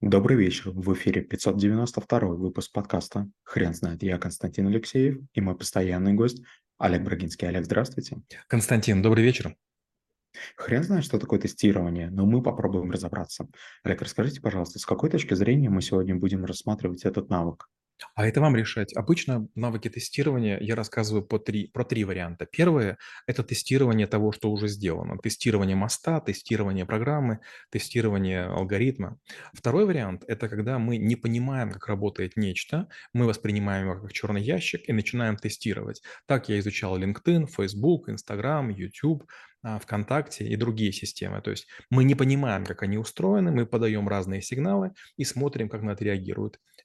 Добрый вечер. В эфире 592 выпуск подкаста «Хрен знает». Я Константин Алексеев и мой постоянный гость Олег Брагинский. Олег, здравствуйте. Константин, добрый вечер. Хрен знает, что такое тестирование, но мы попробуем разобраться. Олег, расскажите, пожалуйста, с какой точки зрения мы сегодня будем рассматривать этот навык? А это вам решать. Обычно навыки тестирования я рассказываю по три, про три варианта. Первое– это тестирование того, что уже сделано. Тестирование моста, тестирование программы, тестирование алгоритма. Второй вариант– это когда мы не понимаем, как работает нечто, мы воспринимаем его как черный ящик и начинаем тестировать. Так я изучал LinkedIn, Facebook, Instagram, YouTube, а, ВКонтакте и другие системы. То есть мы не понимаем, как они устроены, мы подаем разные сигналы и смотрим, как на это реагирует, а,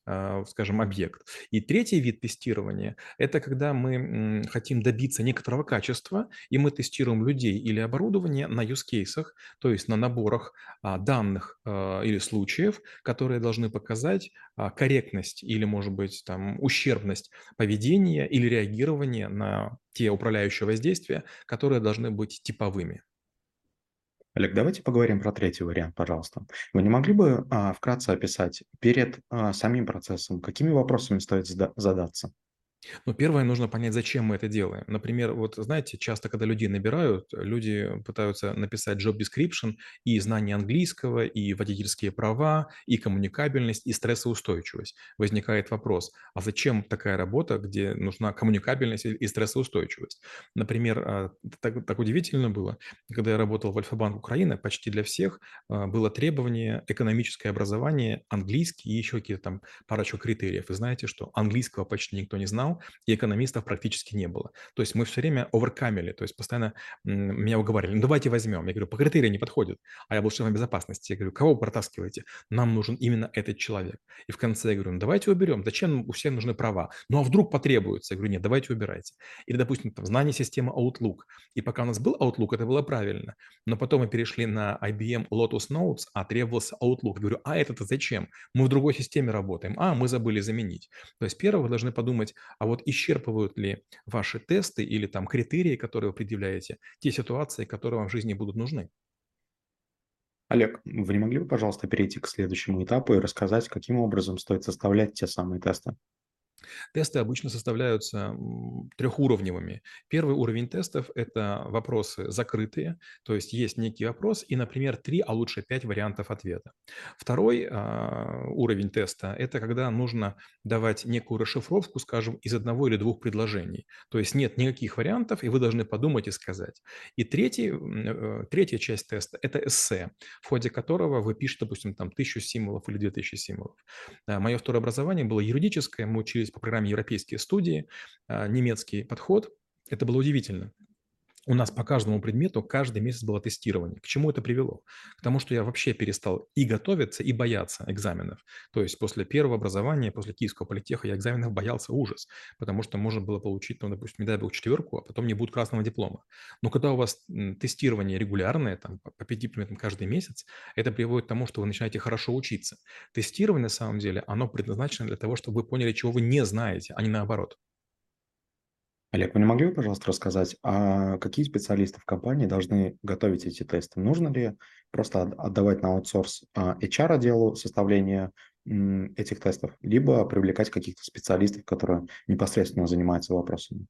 скажем, объект. И третий вид тестирования – это когда мы хотим добиться некоторого качества, и мы тестируем людей или оборудование на cases, то есть на наборах а, данных или случаев, которые должны показать корректность или, может быть, там, ущербность поведения или реагирования на те управляющие воздействия, которые должны быть типовыми. Олег, давайте поговорим про третий вариант, пожалуйста. Вы не могли бы а, вкратце описать перед а, самим процессом, какими вопросами стоит задаться? Ну, первое, нужно понять, зачем мы это делаем. Например, вот знаете, часто, когда людей набирают, люди пытаются написать job description и знание английского, и водительские права, и коммуникабельность, и стрессоустойчивость. Возникает вопрос, а зачем такая работа, где нужна коммуникабельность и стрессоустойчивость? Например, а, так, так удивительно было, когда я работал в Альфа-банк Украины, почти для всех а, было требование экономическое образование, английский и еще какие-то там парочку критериев. Вы знаете, что английского почти никто не знал, и экономистов практически не было. То есть мы все время оверкамили, то есть постоянно меня уговаривали, ну давайте возьмем. Я говорю, по критерии не подходит, а я был шефом безопасности. Я говорю, кого вы протаскиваете? Нам нужен именно этот человек. И в конце я говорю, ну давайте уберем, зачем у всех нужны права? Ну а вдруг потребуется? Я говорю, нет, давайте убирайте. Или, допустим, там, знание системы Outlook. И пока у нас был Outlook, это было правильно. Но потом мы перешли на IBM Lotus Notes, а требовался Outlook. Я говорю, а это-то зачем? Мы в другой системе работаем. А, мы забыли заменить. То есть первое, вы должны подумать, а вот исчерпывают ли ваши тесты или там критерии, которые вы предъявляете, те ситуации, которые вам в жизни будут нужны. Олег, вы не могли бы, пожалуйста, перейти к следующему этапу и рассказать, каким образом стоит составлять те самые тесты? Тесты обычно составляются трехуровневыми. Первый уровень тестов – это вопросы закрытые, то есть есть некий вопрос и, например, три, а лучше пять вариантов ответа. Второй а, уровень теста – это когда нужно давать некую расшифровку, скажем, из одного или двух предложений. То есть нет никаких вариантов, и вы должны подумать и сказать. И третий, э, третья часть теста – это эссе, в ходе которого вы пишете, допустим, там тысячу символов или две тысячи символов. Мое второе образование было юридическое, мы учились по программе «Европейские студии», а, немецкий подход. Это было удивительно у нас по каждому предмету каждый месяц было тестирование. К чему это привело? К тому, что я вообще перестал и готовиться, и бояться экзаменов. То есть после первого образования, после Киевского политеха я экзаменов боялся ужас, потому что можно было получить, ну, допустим, дай бог, четверку, а потом не будет красного диплома. Но когда у вас тестирование регулярное, там, по пяти предметам каждый месяц, это приводит к тому, что вы начинаете хорошо учиться. Тестирование, на самом деле, оно предназначено для того, чтобы вы поняли, чего вы не знаете, а не наоборот. Олег, вы не могли бы, пожалуйста, рассказать, а какие специалисты в компании должны готовить эти тесты? Нужно ли просто отдавать на аутсорс а, HR-отделу составление этих тестов, либо привлекать каких-то специалистов, которые непосредственно занимаются вопросами?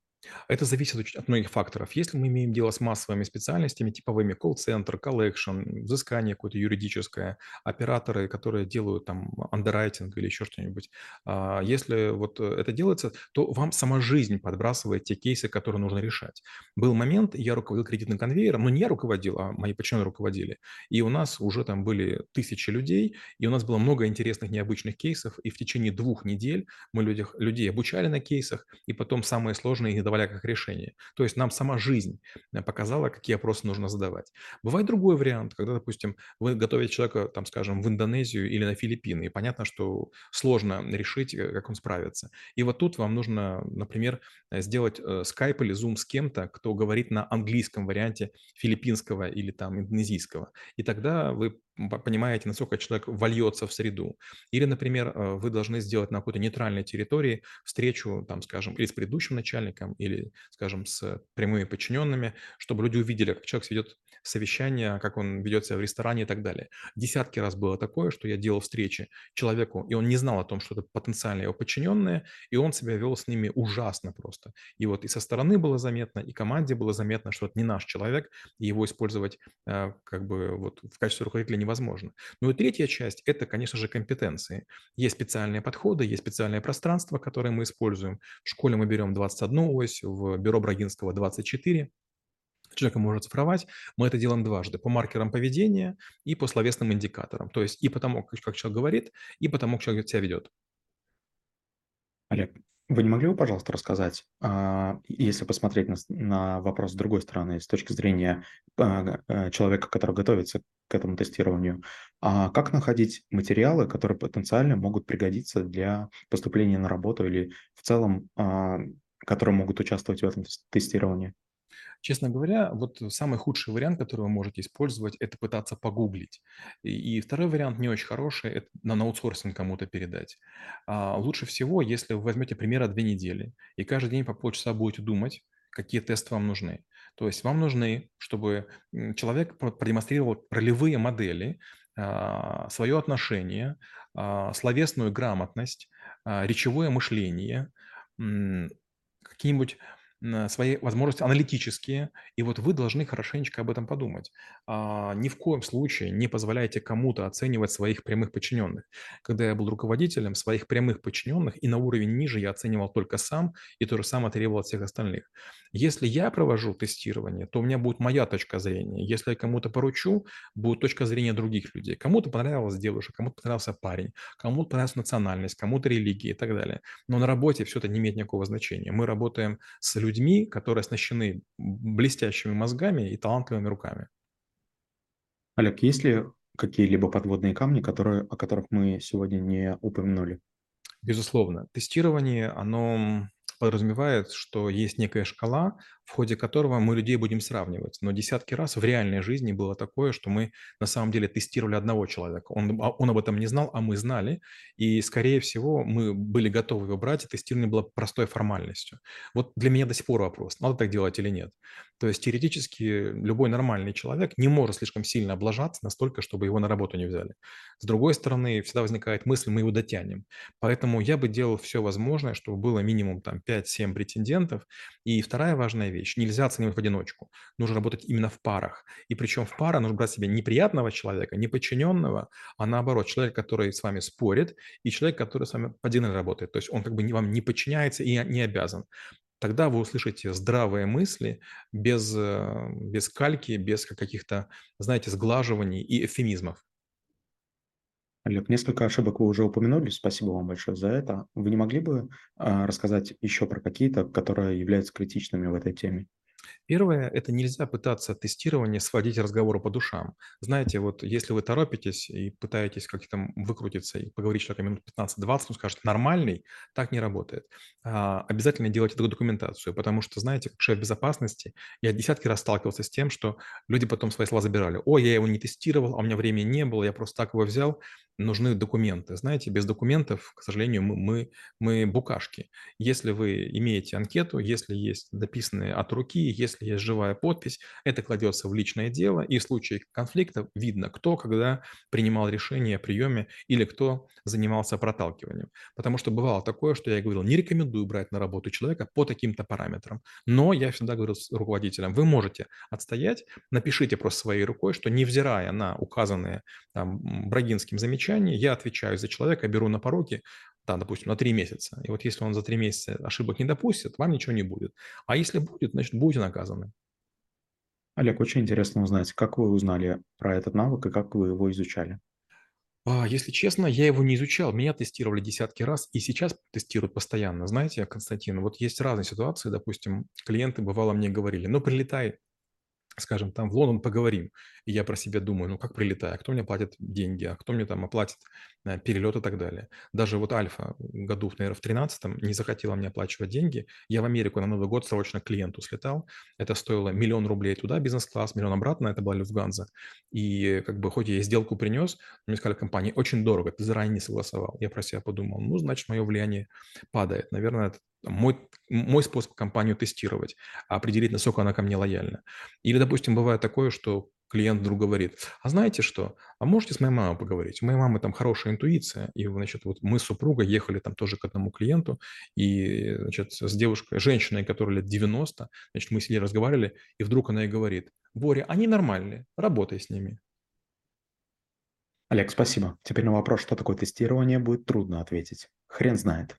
Это зависит от многих факторов. Если мы имеем дело с массовыми специальностями, типовыми колл-центр, collection, взыскание какое-то юридическое, операторы, которые делают там андеррайтинг или еще что-нибудь, а, если вот это делается, то вам сама жизнь подбрасывает те кейсы, которые нужно решать. Был момент, я руководил кредитным конвейером, но не я руководил, а мои подчиненные руководили. И у нас уже там были тысячи людей, и у нас было много интересных, необычных кейсов, и в течение двух недель мы людях, людей обучали на кейсах, и потом самые сложные и давали как решение. То есть нам сама жизнь э, показала, какие опросы нужно задавать. Бывает другой вариант, когда, допустим, вы готовите человека, там, скажем, в Индонезию или на Филиппины, и понятно, что сложно решить, э, как он справится. И вот тут вам нужно, например, э, сделать скайп или зум с кем-то, кто говорит на английском варианте филиппинского или там индонезийского. И тогда вы понимаете, насколько человек вольется в среду. Или, например, э, вы должны сделать на какой-то нейтральной территории встречу, там, скажем, или с предыдущим начальником, или, скажем, с прямыми подчиненными, чтобы люди увидели, как человек ведет совещание, как он ведет себя в ресторане и так далее. Десятки раз было такое, что я делал встречи человеку, и он не знал о том, что это потенциально его подчиненные, и он себя вел с ними ужасно просто. И вот и со стороны было заметно, и команде было заметно, что это не наш человек, и его использовать э, как бы вот в качестве руководителя невозможно. Ну и третья часть – это, конечно же, компетенции. Есть специальные подходы, есть специальное пространство, которое мы используем. В школе мы берем 21 ось, в бюро Брагинского 24 человека может цифровать, мы это делаем дважды, по маркерам поведения и по словесным индикаторам. То есть и по тому, как человек говорит, и по тому, как человек себя ведет. Олег, вы не могли бы, пожалуйста, рассказать, а, если посмотреть на, на вопрос с другой стороны, с точки зрения а, э, человека, который готовится к этому тестированию, а как находить материалы, которые потенциально могут пригодиться для поступления на работу или в целом, которые могут участвовать в этом тестировании? Честно говоря, вот самый худший вариант, который вы можете использовать, это пытаться погуглить. И, и второй вариант не очень хороший, это на аутсорсинг кому-то передать. А, лучше всего, если вы возьмете примерно две недели и каждый день по полчаса будете думать, какие тесты вам нужны. То есть вам нужны, чтобы человек продемонстрировал ролевые модели, а, свое отношение, а, словесную грамотность, а, речевое мышление, какие-нибудь свои возможности аналитические, и вот вы должны хорошенечко об этом подумать. А, ни в коем случае не позволяйте кому-то оценивать своих прямых подчиненных. Когда я был руководителем своих прямых подчиненных и на уровень ниже я оценивал только сам, и то же самое требовал от всех остальных. Если я провожу тестирование, то у меня будет моя точка зрения. Если я кому-то поручу, будет точка зрения других людей. Кому-то понравилась девушка, кому-то понравился парень, кому-то понравилась национальность, кому-то религия и так далее. Но на работе все это не имеет никакого значения. Мы работаем с людьми, людьми, которые оснащены блестящими мозгами и талантливыми руками. Олег, есть ли какие-либо подводные камни, которые, о которых мы сегодня не упомянули? Безусловно. Тестирование, оно подразумевает, что есть некая шкала, в ходе которого мы людей будем сравнивать. Но десятки раз в реальной жизни было такое, что мы на самом деле тестировали одного человека. Он, а, он об этом не знал, а мы знали. И, скорее всего, мы были готовы его брать, и тестирование было простой формальностью. Вот для меня до сих пор вопрос, надо так делать или нет. То есть теоретически любой нормальный человек не может слишком сильно облажаться настолько, чтобы его на работу не взяли. С другой стороны, всегда возникает мысль, мы его дотянем. Поэтому я бы делал все возможное, чтобы было минимум там 5-7 претендентов. И вторая важная вещь. Нельзя оценивать в одиночку. Нужно работать именно в парах. И причем в парах нужно брать себе неприятного человека, не подчиненного, а наоборот, человек, который с вами спорит, и человек, который с вами по работает. То есть он как бы вам не подчиняется и не обязан. Тогда вы услышите здравые мысли без, э, без кальки, без каких-то, знаете, сглаживаний и эвфемизмов. Олег, несколько ошибок вы уже упомянули, спасибо вам большое за это. Вы не могли бы а, рассказать еще про какие-то, которые являются критичными в этой теме? Первое– это нельзя пытаться тестирование сводить разговору по душам. Знаете, вот если вы торопитесь и пытаетесь как-то выкрутиться и поговорить человека минут 15-20, он скажет «нормальный», так не работает. А, обязательно делайте документацию, потому что, знаете, как шеф безопасности, я десятки раз сталкивался с тем, что люди потом свои слова забирали. «О, я его не тестировал, а у меня времени не было, я просто так его взял» нужны документы. Знаете, без документов, к сожалению, мы, мы, мы букашки. Если вы имеете анкету, если есть дописанные от руки, если есть живая подпись, это кладется в личное дело, и в случае конфликта видно, кто когда принимал решение о приеме или кто занимался проталкиванием. Потому что бывало такое, что я говорил, не рекомендую брать на работу человека по таким-то параметрам. Но я всегда говорил с руководителем, вы можете отстоять, напишите просто своей рукой, что невзирая на указанные там, Брагинским замечания, я отвечаю за человека, беру на пороги, да, допустим, на три месяца. И вот если он за три месяца ошибок не допустит, вам ничего не будет. А если будет, значит, будете наказаны. Олег, очень интересно узнать, как вы узнали про этот навык и как вы его изучали? А, если честно, я его не изучал. Меня тестировали десятки раз и сейчас тестируют постоянно. Знаете, Константин, вот есть разные ситуации. Допустим, клиенты бывало мне говорили, ну, прилетай скажем, там в Лондон поговорим. И я про себя думаю, ну как прилетаю, кто мне платит деньги, а кто мне там оплатит э, перелет и так далее. Даже вот Альфа году, наверное, в 13 не захотела мне оплачивать деньги. Я в Америку на Новый год срочно клиенту слетал. Это стоило миллион рублей туда, бизнес-класс, миллион обратно, это была Люфтганза. И как бы хоть я сделку принес, мне сказали, компания очень дорого, ты заранее не согласовал. Я про себя подумал, ну, значит, мое влияние падает. Наверное, мой, мой способ компанию тестировать, определить, насколько она ко мне лояльна. Или, допустим, бывает такое, что клиент вдруг говорит, а знаете что, а можете с моей мамой поговорить? У моей мамы там хорошая интуиция, и, значит, вот мы с супругой ехали там тоже к одному клиенту, и, значит, с девушкой, женщиной, которой лет 90, значит, мы сидели, разговаривали, и вдруг она и говорит, Боря, они нормальные, работай с ними. Олег, спасибо. Теперь на вопрос, что такое тестирование, будет трудно ответить. Хрен знает.